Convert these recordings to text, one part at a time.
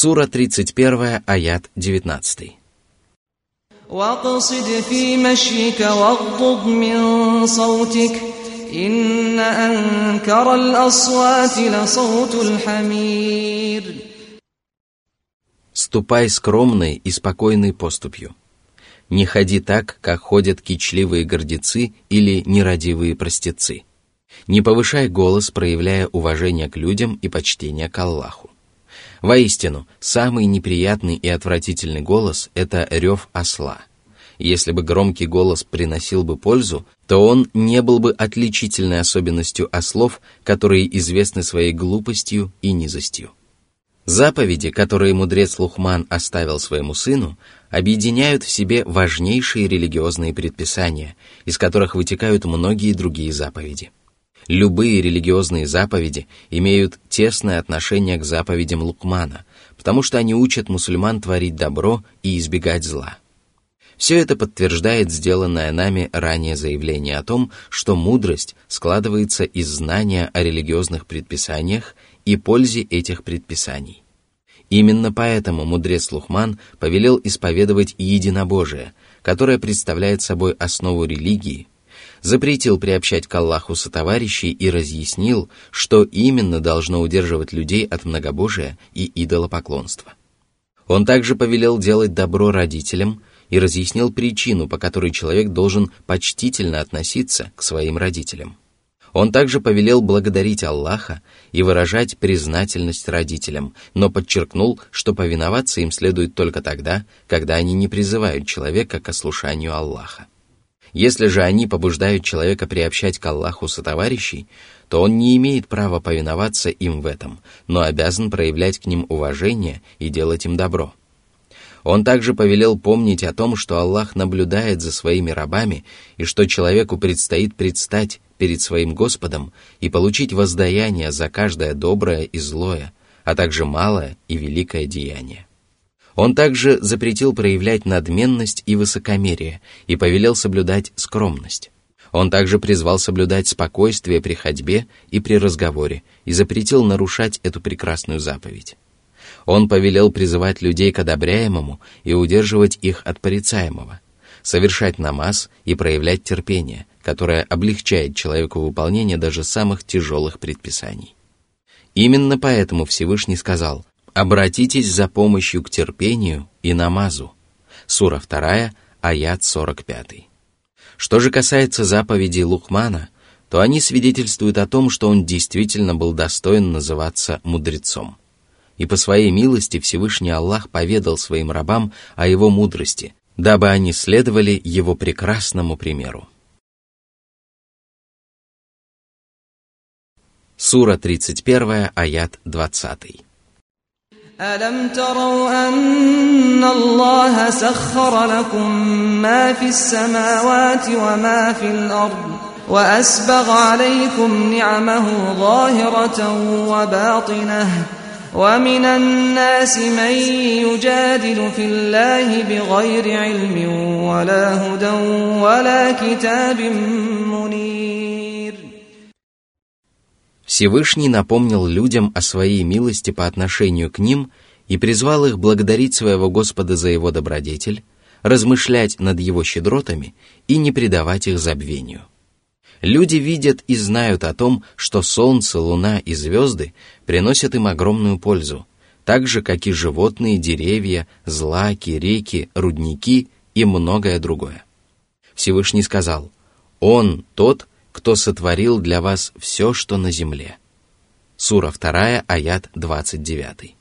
Сура 31, аят 19. واقصد في مشيك واغضض من صوتك إن أنكر الأصوات لصوت الحمير Ступай скромной и спокойной поступью. Не ходи так, как ходят кичливые гордецы или нерадивые простецы. Не повышай голос, проявляя уважение к людям и почтение к Аллаху. Воистину, самый неприятный и отвратительный голос – это рев осла. Если бы громкий голос приносил бы пользу, то он не был бы отличительной особенностью ослов, которые известны своей глупостью и низостью. Заповеди, которые мудрец Лухман оставил своему сыну, объединяют в себе важнейшие религиозные предписания, из которых вытекают многие другие заповеди – Любые религиозные заповеди имеют тесное отношение к заповедям Лукмана, потому что они учат мусульман творить добро и избегать зла. Все это подтверждает сделанное нами ранее заявление о том, что мудрость складывается из знания о религиозных предписаниях и пользе этих предписаний. Именно поэтому мудрец Лухман повелел исповедовать единобожие, которое представляет собой основу религии, запретил приобщать к Аллаху сотоварищей и разъяснил, что именно должно удерживать людей от многобожия и идолопоклонства. Он также повелел делать добро родителям и разъяснил причину, по которой человек должен почтительно относиться к своим родителям. Он также повелел благодарить Аллаха и выражать признательность родителям, но подчеркнул, что повиноваться им следует только тогда, когда они не призывают человека к ослушанию Аллаха. Если же они побуждают человека приобщать к Аллаху сотоварищей, то он не имеет права повиноваться им в этом, но обязан проявлять к ним уважение и делать им добро. Он также повелел помнить о том, что Аллах наблюдает за своими рабами и что человеку предстоит предстать перед своим Господом и получить воздаяние за каждое доброе и злое, а также малое и великое деяние. Он также запретил проявлять надменность и высокомерие и повелел соблюдать скромность. Он также призвал соблюдать спокойствие при ходьбе и при разговоре и запретил нарушать эту прекрасную заповедь. Он повелел призывать людей к одобряемому и удерживать их от порицаемого, совершать намаз и проявлять терпение, которое облегчает человеку выполнение даже самых тяжелых предписаний. Именно поэтому Всевышний сказал – Обратитесь за помощью к терпению и намазу. Сура 2, аят 45. Что же касается заповедей Лухмана, то они свидетельствуют о том, что он действительно был достоин называться мудрецом. И по своей милости Всевышний Аллах поведал своим рабам о его мудрости, дабы они следовали его прекрасному примеру. Сура 31, аят 20. ألم تروا أن الله سخر لكم ما في السماوات وما في الأرض وأسبغ عليكم نعمه ظاهرة وباطنة ومن الناس من يجادل في الله بغير علم ولا هدى ولا كتاب منير Всевышний напомнил людям о своей милости по отношению к ним и призвал их благодарить своего Господа за его добродетель, размышлять над его щедротами и не предавать их забвению. Люди видят и знают о том, что солнце, луна и звезды приносят им огромную пользу, так же, как и животные, деревья, злаки, реки, рудники и многое другое. Всевышний сказал, «Он тот, кто сотворил для вас все, что на земле». Сура 2, аят 29.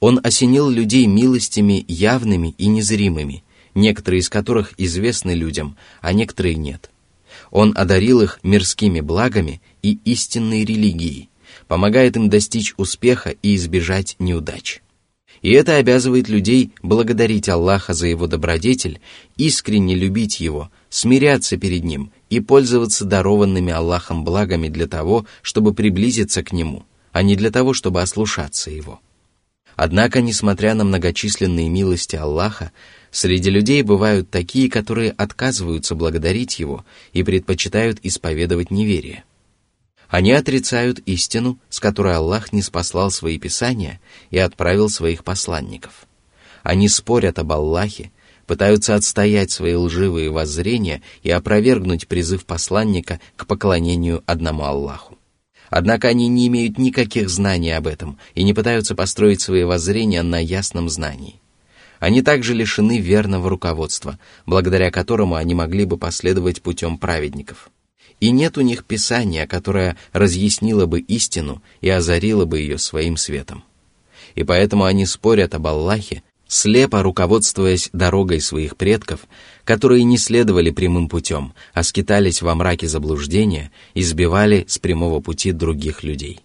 Он осенил людей милостями явными и незримыми, некоторые из которых известны людям, а некоторые нет. Он одарил их мирскими благами и истинной религией, помогает им достичь успеха и избежать неудач. И это обязывает людей благодарить Аллаха за его добродетель, искренне любить его, смиряться перед ним и пользоваться дарованными Аллахом благами для того, чтобы приблизиться к Нему, а не для того, чтобы ослушаться Его. Однако, несмотря на многочисленные милости Аллаха, среди людей бывают такие, которые отказываются благодарить Его и предпочитают исповедовать неверие. Они отрицают истину, с которой Аллах не спаслал свои писания и отправил своих посланников. Они спорят об Аллахе, пытаются отстоять свои лживые воззрения и опровергнуть призыв посланника к поклонению одному Аллаху. Однако они не имеют никаких знаний об этом и не пытаются построить свои воззрения на ясном знании. Они также лишены верного руководства, благодаря которому они могли бы последовать путем праведников. И нет у них писания, которое разъяснило бы истину и озарило бы ее своим светом. И поэтому они спорят об Аллахе, слепо руководствуясь дорогой своих предков, которые не следовали прямым путем, а скитались во мраке заблуждения и сбивали с прямого пути других людей.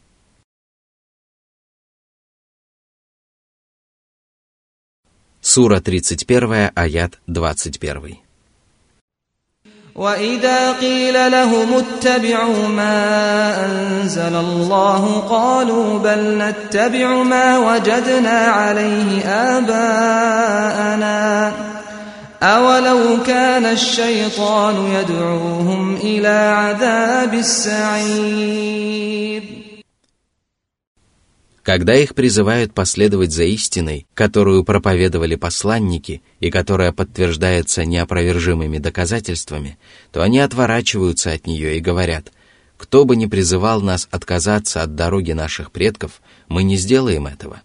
Сура 31, аят 21. وإذا قيل لهم اتبعوا ما أنزل الله قالوا بل نتبع ما وجدنا عليه آباءنا. أولو كان الشيطان يدعوهم إلى عذاب السعير. Когда их призывают последовать за истиной, которую проповедовали посланники и которая подтверждается неопровержимыми доказательствами, то они отворачиваются от нее и говорят, «Кто бы ни призывал нас отказаться от дороги наших предков, мы не сделаем этого».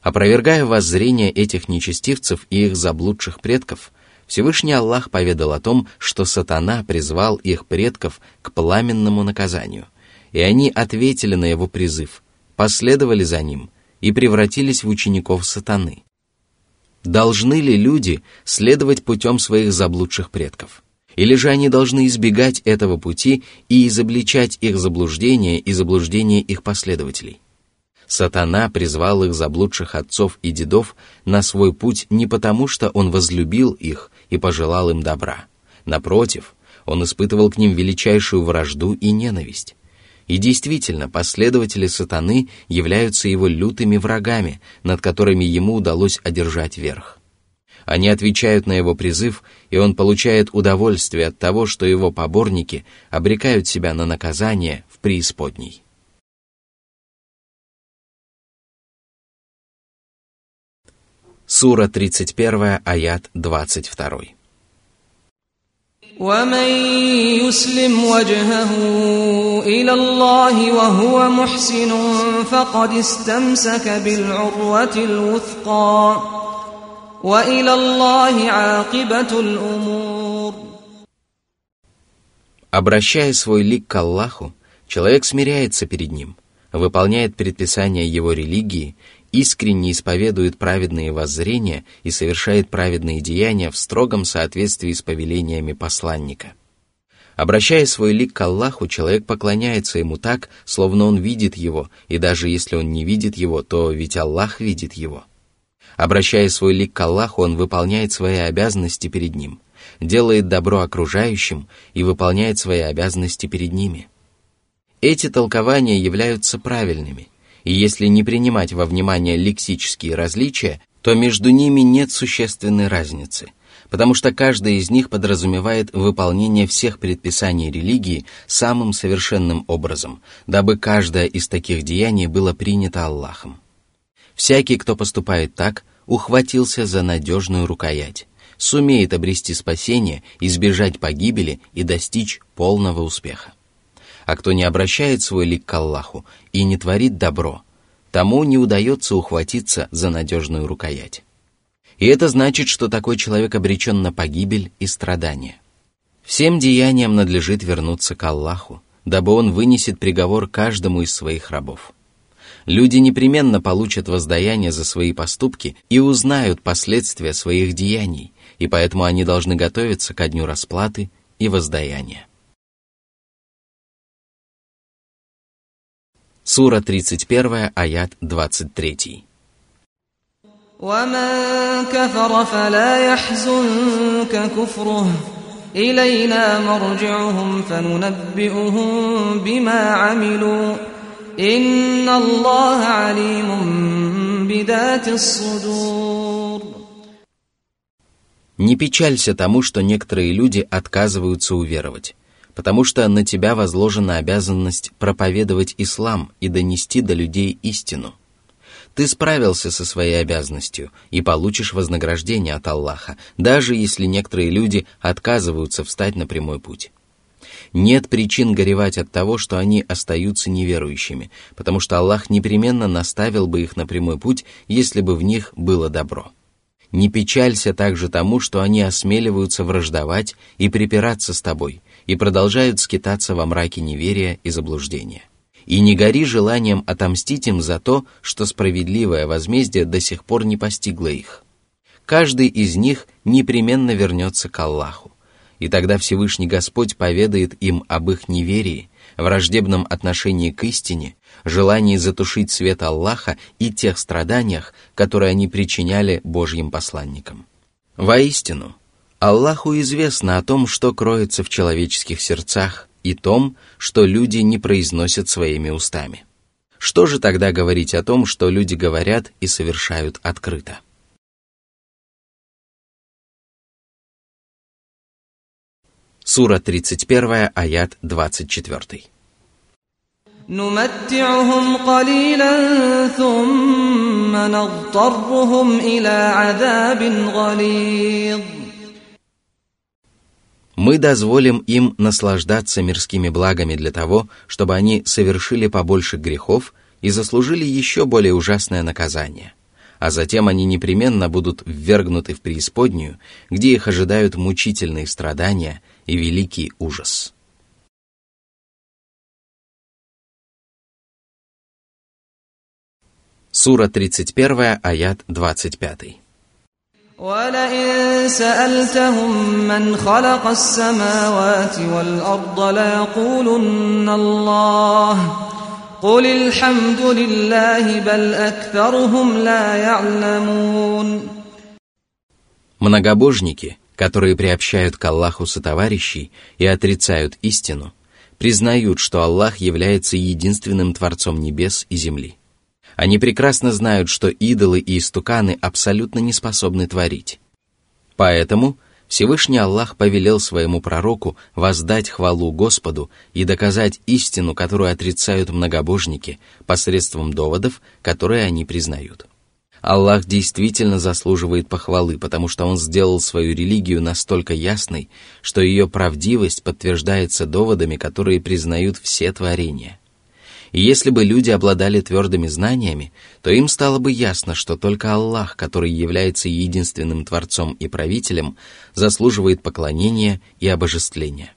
Опровергая воззрение этих нечестивцев и их заблудших предков, Всевышний Аллах поведал о том, что сатана призвал их предков к пламенному наказанию, и они ответили на его призыв – последовали за ним и превратились в учеников сатаны. Должны ли люди следовать путем своих заблудших предков? Или же они должны избегать этого пути и изобличать их заблуждения и заблуждения их последователей? Сатана призвал их заблудших отцов и дедов на свой путь не потому, что он возлюбил их и пожелал им добра. Напротив, он испытывал к ним величайшую вражду и ненависть. И действительно, последователи сатаны являются его лютыми врагами, над которыми ему удалось одержать верх. Они отвечают на его призыв, и он получает удовольствие от того, что его поборники обрекают себя на наказание в преисподней. Сура 31, аят 22. ومن يسلم وجهه إلى الله وهو محسن فقد استمسك بالعروة الوثقى وإلى الله عاقبة الأمور Обращая свой лик к Аллаху, человек смиряется перед Ним, выполняет предписания Его религии искренне исповедует праведные воззрения и совершает праведные деяния в строгом соответствии с повелениями посланника. Обращая свой лик к Аллаху, человек поклоняется ему так, словно он видит его, и даже если он не видит его, то ведь Аллах видит его. Обращая свой лик к Аллаху, он выполняет свои обязанности перед ним, делает добро окружающим и выполняет свои обязанности перед ними. Эти толкования являются правильными – и если не принимать во внимание лексические различия, то между ними нет существенной разницы, потому что каждая из них подразумевает выполнение всех предписаний религии самым совершенным образом, дабы каждое из таких деяний было принято Аллахом. Всякий, кто поступает так, ухватился за надежную рукоять, сумеет обрести спасение, избежать погибели и достичь полного успеха. А кто не обращает свой лик к Аллаху и не творит добро, тому не удается ухватиться за надежную рукоять. И это значит, что такой человек обречен на погибель и страдания. Всем деяниям надлежит вернуться к Аллаху, дабы Он вынесет приговор каждому из своих рабов. Люди непременно получат воздаяние за свои поступки и узнают последствия своих деяний, и поэтому они должны готовиться ко дню расплаты и воздаяния. Сура 31, аят 23. ومن كفر فلا يحزنك كفره إلينا مرجعهم فننبئهم بما عملوا إن الله عليم بذات الصدور Не печалься тому, что некоторые люди отказываются уверовать потому что на тебя возложена обязанность проповедовать ислам и донести до людей истину. Ты справился со своей обязанностью и получишь вознаграждение от Аллаха, даже если некоторые люди отказываются встать на прямой путь. Нет причин горевать от того, что они остаются неверующими, потому что Аллах непременно наставил бы их на прямой путь, если бы в них было добро. Не печалься также тому, что они осмеливаются враждовать и припираться с тобой, и продолжают скитаться во мраке неверия и заблуждения. И не гори желанием отомстить им за то, что справедливое возмездие до сих пор не постигло их. Каждый из них непременно вернется к Аллаху, и тогда Всевышний Господь поведает им об их неверии, враждебном отношении к истине, желании затушить свет Аллаха и тех страданиях, которые они причиняли Божьим посланникам. Воистину, Аллаху известно о том, что кроется в человеческих сердцах, и том, что люди не произносят своими устами. Что же тогда говорить о том, что люди говорят и совершают открыто? Сура 31, аят 24. نمتعهم قليلا ثم نضطرهم إلى عذاب غليظ мы дозволим им наслаждаться мирскими благами для того, чтобы они совершили побольше грехов и заслужили еще более ужасное наказание. А затем они непременно будут ввергнуты в преисподнюю, где их ожидают мучительные страдания – и великий ужас. Сура 31, аят 25. ولئن سألتهم من خلق السماوات والأرض ليقولن الله قل الحمد لله بل أكثرهم لا يعلمون Многобожники – которые приобщают к Аллаху сотоварищей и отрицают истину, признают, что Аллах является единственным Творцом небес и земли. Они прекрасно знают, что идолы и истуканы абсолютно не способны творить. Поэтому Всевышний Аллах повелел своему пророку воздать хвалу Господу и доказать истину, которую отрицают многобожники, посредством доводов, которые они признают. Аллах действительно заслуживает похвалы, потому что Он сделал свою религию настолько ясной, что ее правдивость подтверждается доводами, которые признают все творения. И если бы люди обладали твердыми знаниями, то им стало бы ясно, что только Аллах, который является единственным Творцом и Правителем, заслуживает поклонения и обожествления.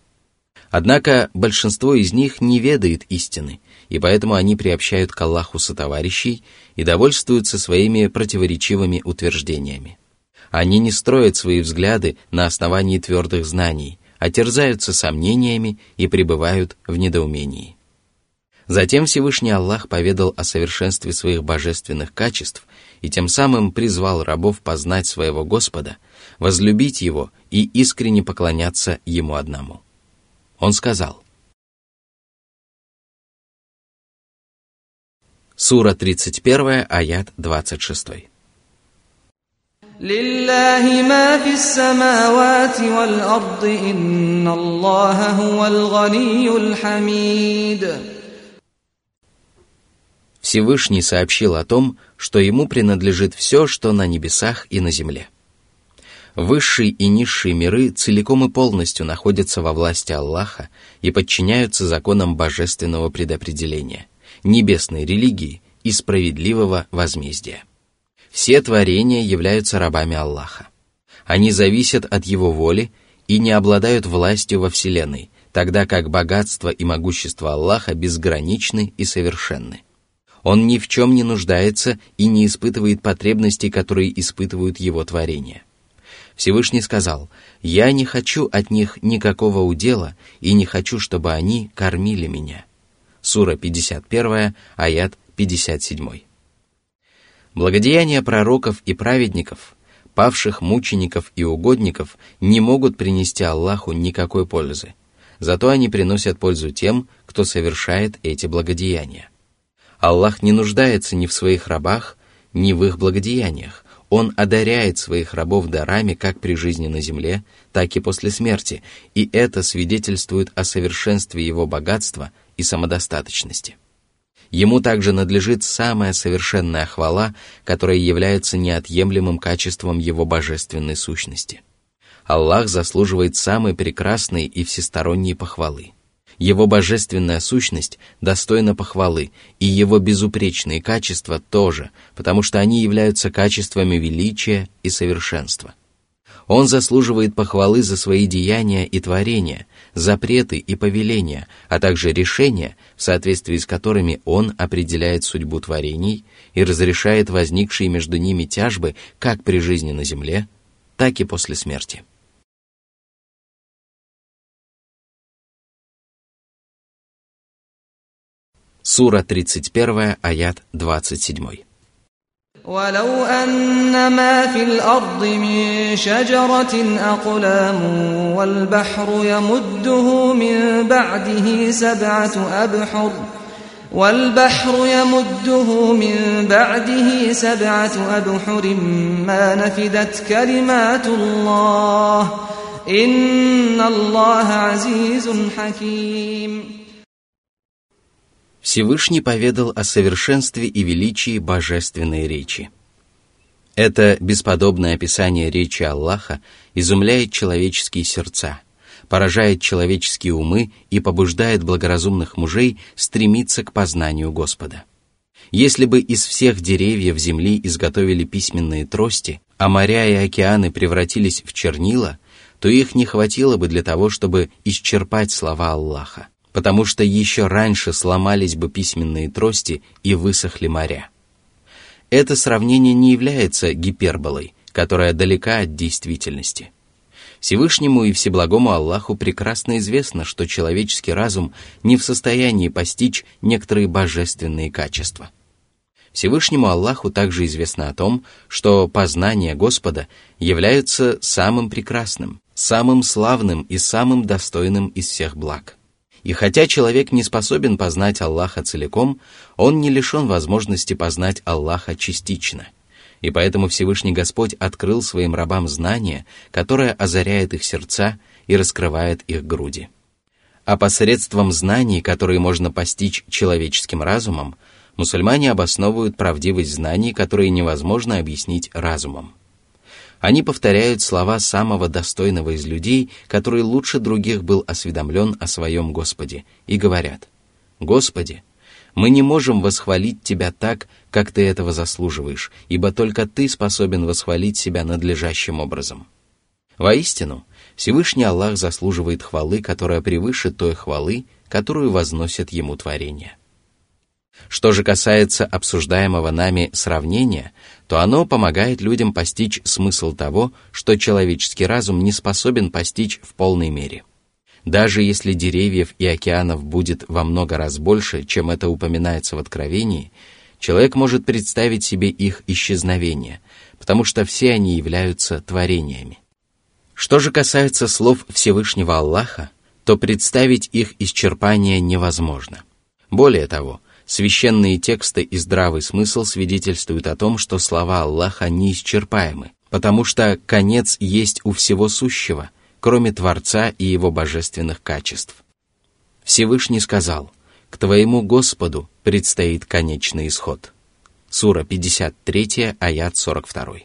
Однако большинство из них не ведает истины, и поэтому они приобщают к Аллаху сотоварищей и довольствуются своими противоречивыми утверждениями. Они не строят свои взгляды на основании твердых знаний, а терзаются сомнениями и пребывают в недоумении. Затем Всевышний Аллах поведал о совершенстве своих божественных качеств и тем самым призвал рабов познать своего Господа, возлюбить Его и искренне поклоняться Ему одному. Он сказал, Сура 31, аят 26. لله ما في السماوات والأرض إن الله هو الغني الحميد Всевышний сообщил о том, что ему принадлежит все, что на небесах и на земле. Высшие и низшие миры целиком и полностью находятся во власти Аллаха и подчиняются законам божественного предопределения, небесной религии и справедливого возмездия. Все творения являются рабами Аллаха. Они зависят от Его воли и не обладают властью во Вселенной, тогда как богатство и могущество Аллаха безграничны и совершенны. Он ни в чем не нуждается и не испытывает потребностей, которые испытывают Его творения – Всевышний сказал, «Я не хочу от них никакого удела и не хочу, чтобы они кормили меня». Сура 51, аят 57. Благодеяния пророков и праведников, павших мучеников и угодников не могут принести Аллаху никакой пользы. Зато они приносят пользу тем, кто совершает эти благодеяния. Аллах не нуждается ни в своих рабах, ни в их благодеяниях, Он одаряет своих рабов дарами как при жизни на земле, так и после смерти, и это свидетельствует о совершенстве его богатства и самодостаточности. Ему также надлежит самая совершенная хвала, которая является неотъемлемым качеством его божественной сущности. Аллах заслуживает самой прекрасной и всесторонней похвалы. Его божественная сущность достойна похвалы, и его безупречные качества тоже, потому что они являются качествами величия и совершенства. Он заслуживает похвалы за свои деяния и творения, запреты и повеления, а также решения, в соответствии с которыми он определяет судьбу творений и разрешает возникшие между ними тяжбы как при жизни на земле, так и после смерти. Сура 31, аят 27. ولو أن ما في الأرض من شجرة أقلام والبحر يمده من بعده سبعة أبحر والبحر يمده من بعده سبعة أبحر ما نفدت كلمات الله إن الله عزيز حكيم Всевышний поведал о совершенстве и величии божественной речи. Это бесподобное описание речи Аллаха изумляет человеческие сердца, поражает человеческие умы и побуждает благоразумных мужей стремиться к познанию Господа. Если бы из всех деревьев земли изготовили письменные трости, а моря и океаны превратились в чернила, то их не хватило бы для того, чтобы исчерпать слова Аллаха потому что еще раньше сломались бы письменные трости и высохли моря. Это сравнение не является гиперболой, которая далека от действительности. Всевышнему и Всеблагому Аллаху прекрасно известно, что человеческий разум не в состоянии постичь некоторые божественные качества. Всевышнему Аллаху также известно о том, что познание Господа является самым прекрасным, самым славным и самым достойным из всех благ – и хотя человек не способен познать Аллаха целиком, он не лишен возможности познать Аллаха частично. И поэтому Всевышний Господь открыл своим рабам знание, которое озаряет их сердца и раскрывает их груди. А посредством знаний, которые можно постичь человеческим разумом, мусульмане обосновывают правдивость знаний, которые невозможно объяснить разумом. Они повторяют слова самого достойного из людей, который лучше других был осведомлен о своем Господе, и говорят, «Господи, мы не можем восхвалить Тебя так, как Ты этого заслуживаешь, ибо только Ты способен восхвалить себя надлежащим образом». Воистину, Всевышний Аллах заслуживает хвалы, которая превыше той хвалы, которую возносят Ему творения. Что же касается обсуждаемого нами сравнения, то оно помогает людям постичь смысл того, что человеческий разум не способен постичь в полной мере. Даже если деревьев и океанов будет во много раз больше, чем это упоминается в Откровении, человек может представить себе их исчезновение, потому что все они являются творениями. Что же касается слов Всевышнего Аллаха, то представить их исчерпание невозможно. Более того, Священные тексты и здравый смысл свидетельствуют о том, что слова Аллаха неисчерпаемы, потому что конец есть у всего сущего, кроме Творца и его божественных качеств. Всевышний сказал, «К твоему Господу предстоит конечный исход». Сура 53, аят 42.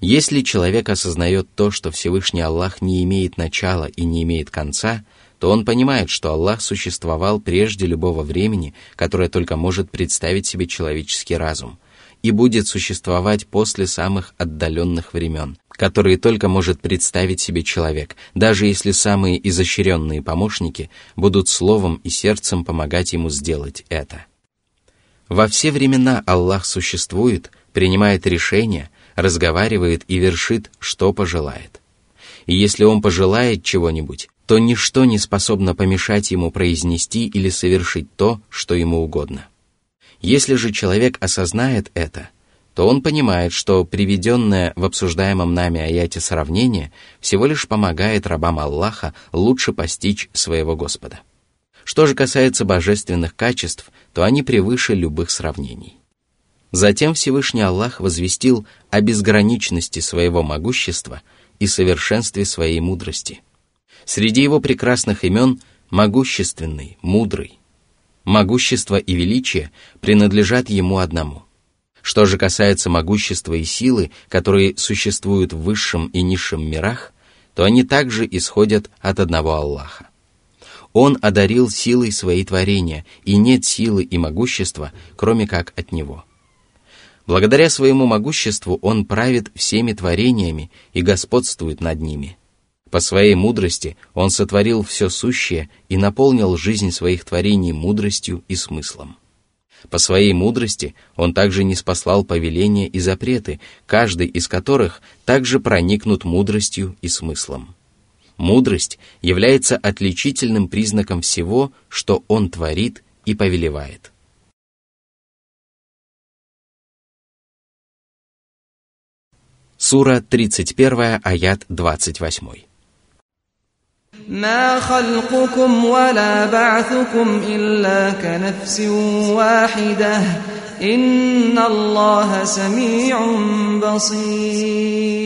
Если человек осознает то, что Всевышний Аллах не имеет начала и не имеет конца – то он понимает, что Аллах существовал прежде любого времени, которое только может представить себе человеческий разум, и будет существовать после самых отдаленных времен, которые только может представить себе человек, даже если самые изощренные помощники будут словом и сердцем помогать ему сделать это. Во все времена Аллах существует, принимает решения, разговаривает и вершит, что пожелает. И если Он пожелает чего-нибудь, то ничто не способно помешать ему произнести или совершить то, что ему угодно. Если же человек осознает это, то он понимает, что приведенное в обсуждаемом нами аяте сравнение всего лишь помогает рабам Аллаха лучше постичь своего Господа. Что же касается божественных качеств, то они превыше любых сравнений. Затем Всевышний Аллах возвестил о безграничности своего могущества и совершенстве своей мудрости. Среди его прекрасных имен – могущественный, мудрый. Могущество и величие принадлежат ему одному. Что же касается могущества и силы, которые существуют в высшем и низшем мирах, то они также исходят от одного Аллаха. Он одарил силой свои творения, и нет силы и могущества, кроме как от Него. Благодаря своему могуществу Он правит всеми творениями и господствует над ними. По своей мудрости Он сотворил все сущее и наполнил жизнь своих творений мудростью и смыслом. По своей мудрости Он также не спаслал повеления и запреты, каждый из которых также проникнут мудростью и смыслом. Мудрость является отличительным признаком всего, что Он творит и повелевает. Сура 31, аят 28. ما خلقكم ولا بعثكم إلا كنفس واحدة إن الله سميع بصير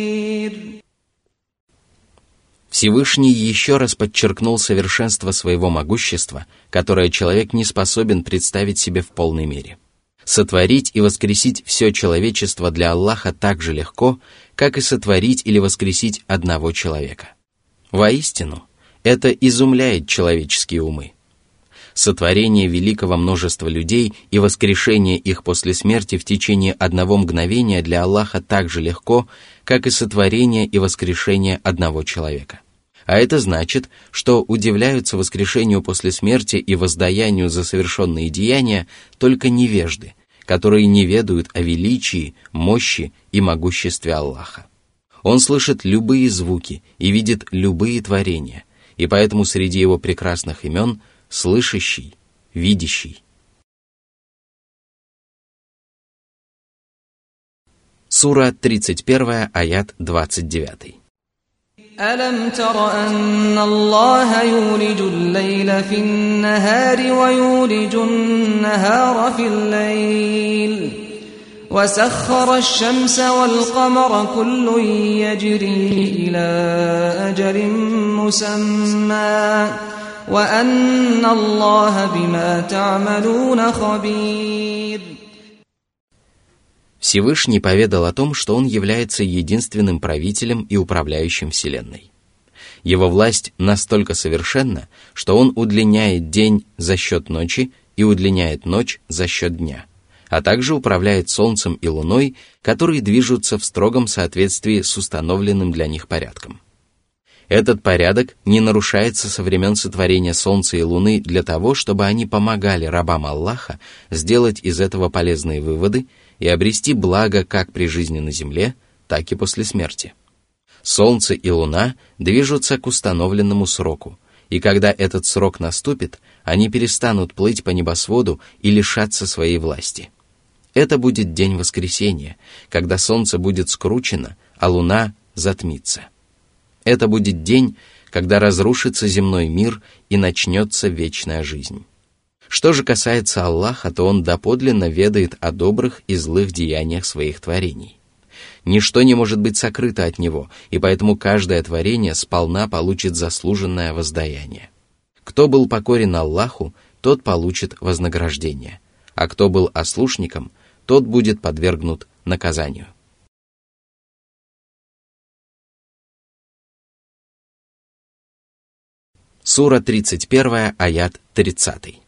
Всевышний еще раз подчеркнул совершенство своего могущества, которое человек не способен представить себе в полной мере. Сотворить и воскресить все человечество для Аллаха так же легко, как и сотворить или воскресить одного человека. Воистину, это изумляет человеческие умы. Сотворение великого множества людей и воскрешение их после смерти в течение одного мгновения для Аллаха так же легко, как и сотворение и воскрешение одного человека. А это значит, что удивляются воскрешению после смерти и воздаянию за совершенные деяния только невежды, которые не ведают о величии, мощи и могуществе Аллаха. Он слышит любые звуки и видит любые творения, и поэтому среди его прекрасных имен слышащий, видящий. Сура 31, аят 29. ألم تر أن الله يولج الليل في النهار ويولج النهار في الليل وسخر الشمس والقمر كل يجري إلى أجل مسمى وأن الله بما تعملون خبير Всевышний поведал о том, что он является единственным правителем и управляющим Вселенной. Его власть настолько совершенна, что он удлиняет день за счет ночи и удлиняет ночь за счет дня, а также управляет Солнцем и Луной, которые движутся в строгом соответствии с установленным для них порядком. Этот порядок не нарушается со времен сотворения Солнца и Луны для того, чтобы они помогали рабам Аллаха сделать из этого полезные выводы и обрести благо как при жизни на земле, так и после смерти. Солнце и Луна движутся к установленному сроку, и когда этот срок наступит, они перестанут плыть по небосводу и лишаться своей власти. Это будет день воскресения, когда солнце будет скручено, а луна затмится. Это будет день, когда разрушится земной мир и начнется вечная жизнь. Что же касается Аллаха, то Он доподлинно ведает о добрых и злых деяниях своих творений. Ничто не может быть сокрыто от Него, и поэтому каждое творение сполна получит заслуженное воздаяние. Кто был покорен Аллаху, тот получит вознаграждение, а кто был ослушником, тот будет подвергнут наказанию. Сура 31, аят 30.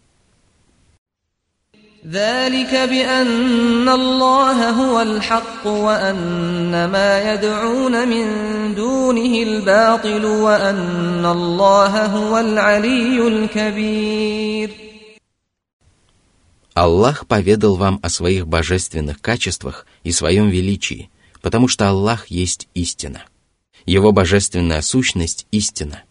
ذلك بأن الله هو الحق وأن ما يدعون من دونه الباطل وأن الله هو العلي الكبير Аллах поведал вам о своих божественных качествах и своем величии, потому что Аллах есть истина. Его божественная сущность – истина.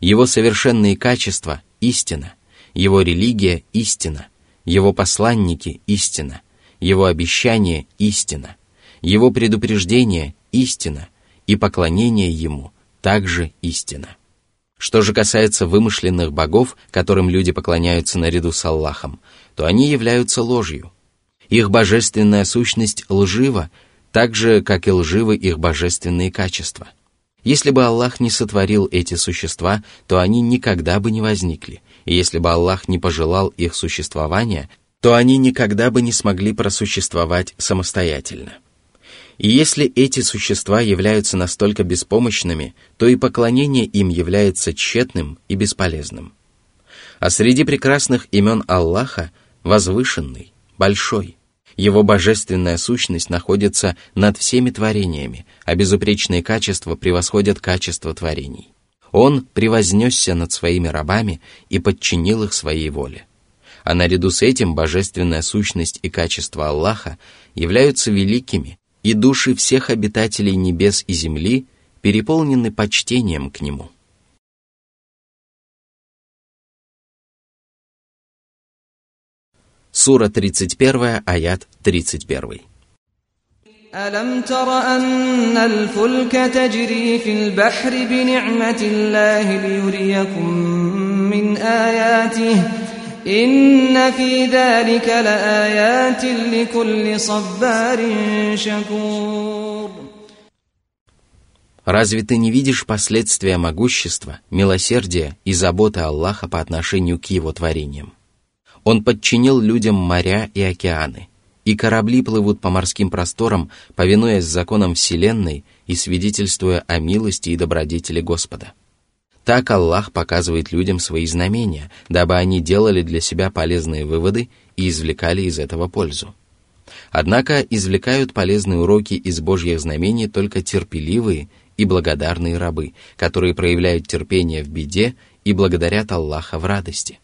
Его совершенные качества – истина. Его религия – истина – его посланники – истина, Его обещание – истина, Его предупреждение – истина, и поклонение Ему – также истина. Что же касается вымышленных богов, которым люди поклоняются наряду с Аллахом, то они являются ложью. Их божественная сущность лжива, так же, как и лживы их божественные качества. Если бы Аллах не сотворил эти существа, то они никогда бы не возникли, и если бы Аллах не пожелал их существования, то они никогда бы не смогли просуществовать самостоятельно. И если эти существа являются настолько беспомощными, то и поклонение им является тщетным и бесполезным. А среди прекрасных имен Аллаха – возвышенный, большой. Его божественная сущность находится над всеми творениями, а безупречные качества превосходят качество творений. Он превознесся над своими рабами и подчинил их своей воле. А наряду с этим божественная сущность и качество Аллаха являются великими, и души всех обитателей небес и земли переполнены почтением к Нему. Сура 31, аят 31. ألم تر أن الفلك تجري في البحر بنعمة الله ليريكم من آياته إن في ذلك لآيات لكل صبار شكور Разве ты не видишь последствия могущества, милосердия и заботы Аллаха по отношению к Его творениям? Он подчинил людям моря и океаны, и корабли плывут по морским просторам, повинуясь законам Вселенной и свидетельствуя о милости и добродетели Господа. Так Аллах показывает людям свои знамения, дабы они делали для себя полезные выводы и извлекали из этого пользу. Однако извлекают полезные уроки из Божьих знамений только терпеливые и благодарные рабы, которые проявляют терпение в беде и благодарят Аллаха в радости.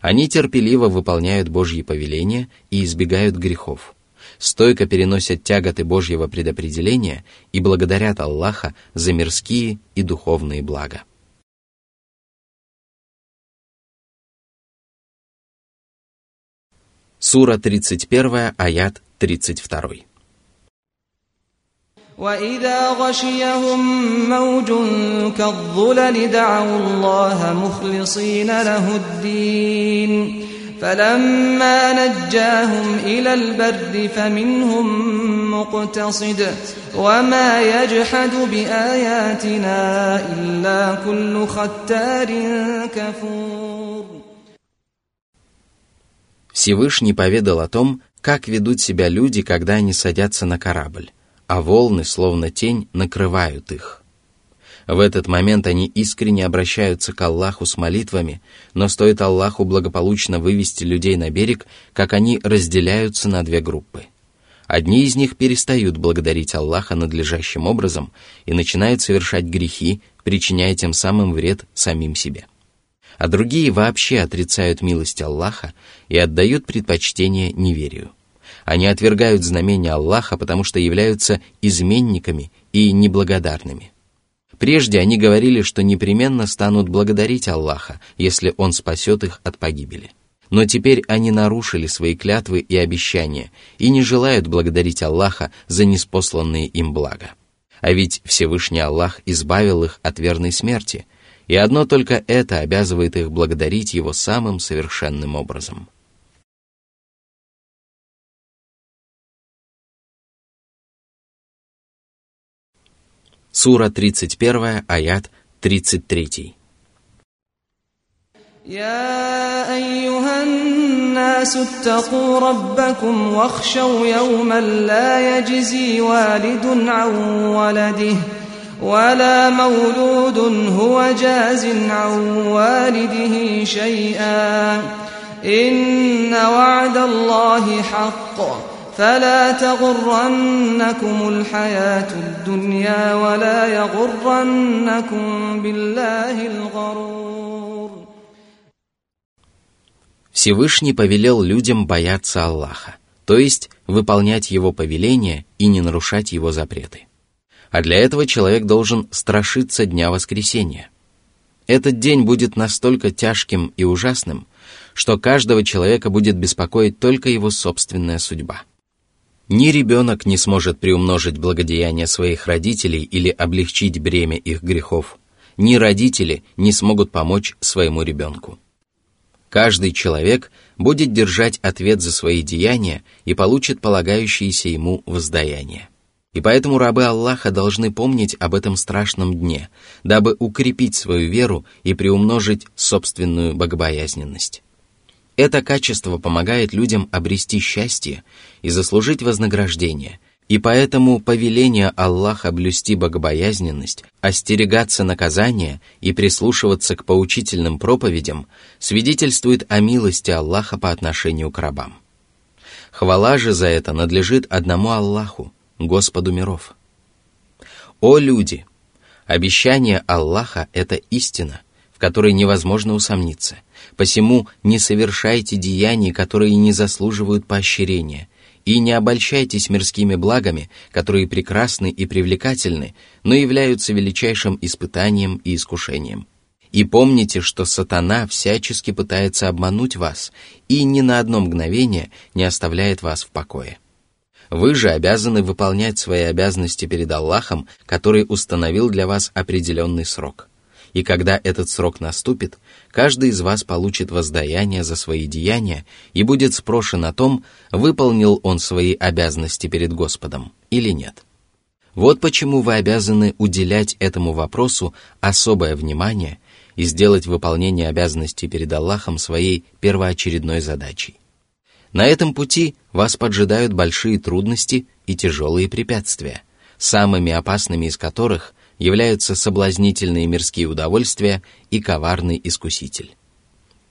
Они терпеливо выполняют Божьи повеления и избегают грехов, стойко переносят тяготы Божьего предопределения и благодарят Аллаха за мирские и духовные блага. Сура 31, аят 32. وإذا غشيهم موج كالظلل دعوا الله مخلصين له الدين فلما نجاهم إلى البر فمنهم مقتصد وما يجحد بآياتنا إلا كل ختار كفور Всевышний поведал о том, как ведут себя люди, когда они садятся на корабль А волны, словно тень, накрывают их. В этот момент они искренне обращаются к Аллаху с молитвами, но стоит Аллаху благополучно вывести людей на берег, как они разделяются на две группы. Одни из них перестают благодарить Аллаха надлежащим образом и начинают совершать грехи, причиняя тем самым вред самим себе. А другие вообще отрицают милость Аллаха и отдают предпочтение неверию. Они отвергают знамения Аллаха, потому что являются изменниками и неблагодарными. Прежде они говорили, что непременно станут благодарить Аллаха, если Он спасет их от погибели. Но теперь они нарушили свои клятвы и обещания и не желают благодарить Аллаха за неспосланные им блага. А ведь Всевышний Аллах избавил их от верной смерти, и одно только это обязывает их благодарить Его самым совершенным образом. Сура 31, аят 33. يا أيها الناس اتقوا ربكم واخشوا يوما لا يجزي والد عن ولده ولا مولود هو جاز عن والده شيئا إن وعد الله حق فلا تغرنكم الحياة الدنيا ولا يغرنكم بالله الغرور Всевышний повелел людям бояться Аллаха, то есть выполнять Его повеления и не нарушать Его запреты. А для этого человек должен страшиться Дня Воскресения. Этот день будет настолько тяжким и ужасным, что каждого человека будет беспокоить только его собственная судьба – ни ребенок не сможет приумножить благодеяния своих родителей или облегчить бремя их грехов. Ни родители не смогут помочь своему ребенку. Каждый человек будет держать ответ за свои деяния и получит полагающееся ему воздаяние. И поэтому рабы Аллаха должны помнить об этом страшном дне, дабы укрепить свою веру и приумножить собственную богобоязненность. Это качество помогает людям обрести счастье и заслужить вознаграждение, и поэтому повеление Аллаха блюсти богобоязненность, остерегаться наказания и прислушиваться к поучительным проповедям свидетельствует о милости Аллаха по отношению к рабам. Хвала же за это надлежит одному Аллаху, Господу миров. О люди! Обещание Аллаха – это истина, в которой невозможно усомниться. Посему не совершайте деяний, которые не заслуживают поощрения, и не обольщайтесь мирскими благами, которые прекрасны и привлекательны, но являются величайшим испытанием и искушением. И помните, что сатана всячески пытается обмануть вас и ни на одно мгновение не оставляет вас в покое. Вы же обязаны выполнять свои обязанности перед Аллахом, который установил для вас определенный срок. И когда этот срок наступит, каждый из вас получит воздаяние за свои деяния и будет спрошен о том, выполнил он свои обязанности перед Господом или нет. Вот почему вы обязаны уделять этому вопросу особое внимание и сделать выполнение обязанностей перед Аллахом своей первоочередной задачей. На этом пути вас поджидают большие трудности и тяжелые препятствия, самыми опасными из которых являются соблазнительные мирские удовольствия и коварный искуситель.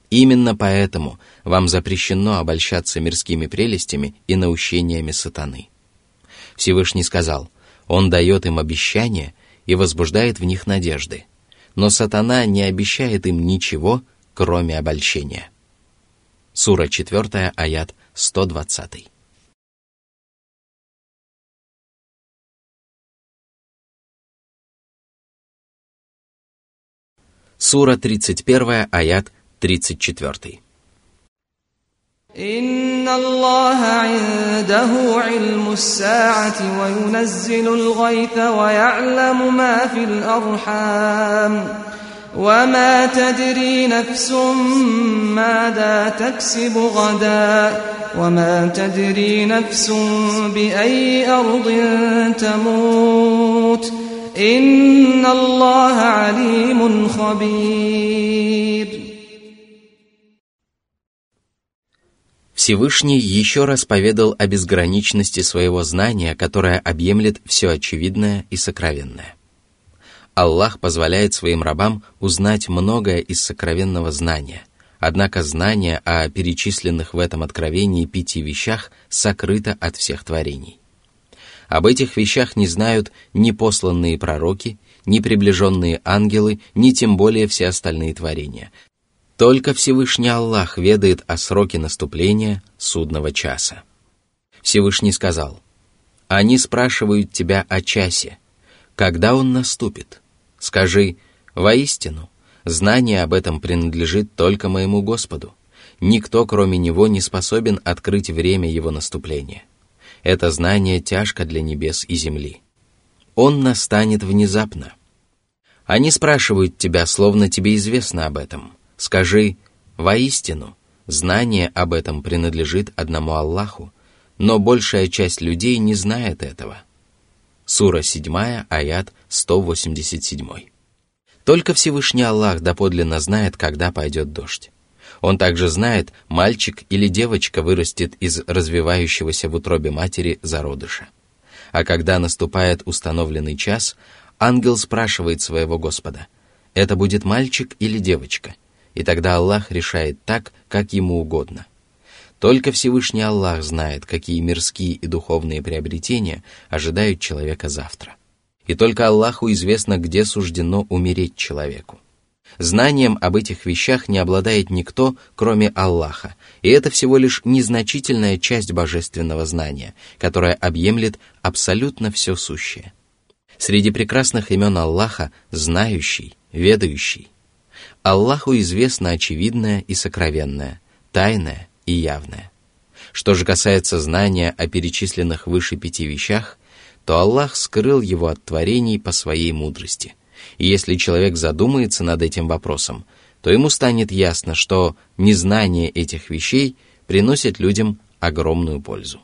Именно поэтому вам запрещено обольщаться мирскими прелестями и наущениями сатаны. Всевышний сказал, Он дает им обещания и возбуждает в них надежды, но сатана не обещает им ничего, кроме обольщения. Сура 4, аят 120. Сура 31, аят 34. إن الله عنده علم الساعة وينزل الغيث ويعلم ما في الأرحام وما تدري نفس ماذا تكسب غدا وما تدري نفس بأي أرض تموت إن الله عليم خبير Всевышний еще раз поведал о безграничности своего знания, которое объемлет все очевидное и сокровенное. Аллах позволяет своим рабам узнать многое из сокровенного знания, однако знание о перечисленных в этом откровении пяти вещах сокрыто от всех творений. Об этих вещах не знают ни посланные пророки, ни приближенные ангелы, ни тем более все остальные творения. Только Всевышний Аллах ведает о сроке наступления судного часа. Всевышний сказал, «Они спрашивают тебя о часе, когда он наступит?» Скажи, воистину, знание об этом принадлежит только моему Господу. Никто, кроме Него, не способен открыть время Его наступления. Это знание тяжко для небес и земли. Он настанет внезапно. Они спрашивают тебя, словно тебе известно об этом. Скажи, воистину, знание об этом принадлежит одному Аллаху, но большая часть людей не знает этого. Сура 7, аят 187. Только Всевышний Аллах доподлинно знает, когда пойдет дождь. Он также знает, мальчик или девочка вырастет из развивающегося в утробе матери зародыша. А когда наступает установленный час, ангел спрашивает своего Господа, это будет мальчик или девочка, и тогда Аллах решает так, как ему угодно – только Всевышний Аллах знает, какие мирские и духовные приобретения ожидают человека завтра. И только Аллаху известно, где суждено умереть человеку. Знанием об этих вещах не обладает никто, кроме Аллаха, и это всего лишь незначительная часть божественного знания, которая объемлет абсолютно все сущее. Среди прекрасных имен Аллаха – знающий, ведающий. Аллаху известно очевидное и сокровенное, тайное и явное. Что же касается знания о перечисленных выше пяти вещах, то Аллах скрыл его от творений по своей мудрости. И если человек задумается над этим вопросом, то ему станет ясно, что незнание этих вещей приносит людям огромную пользу.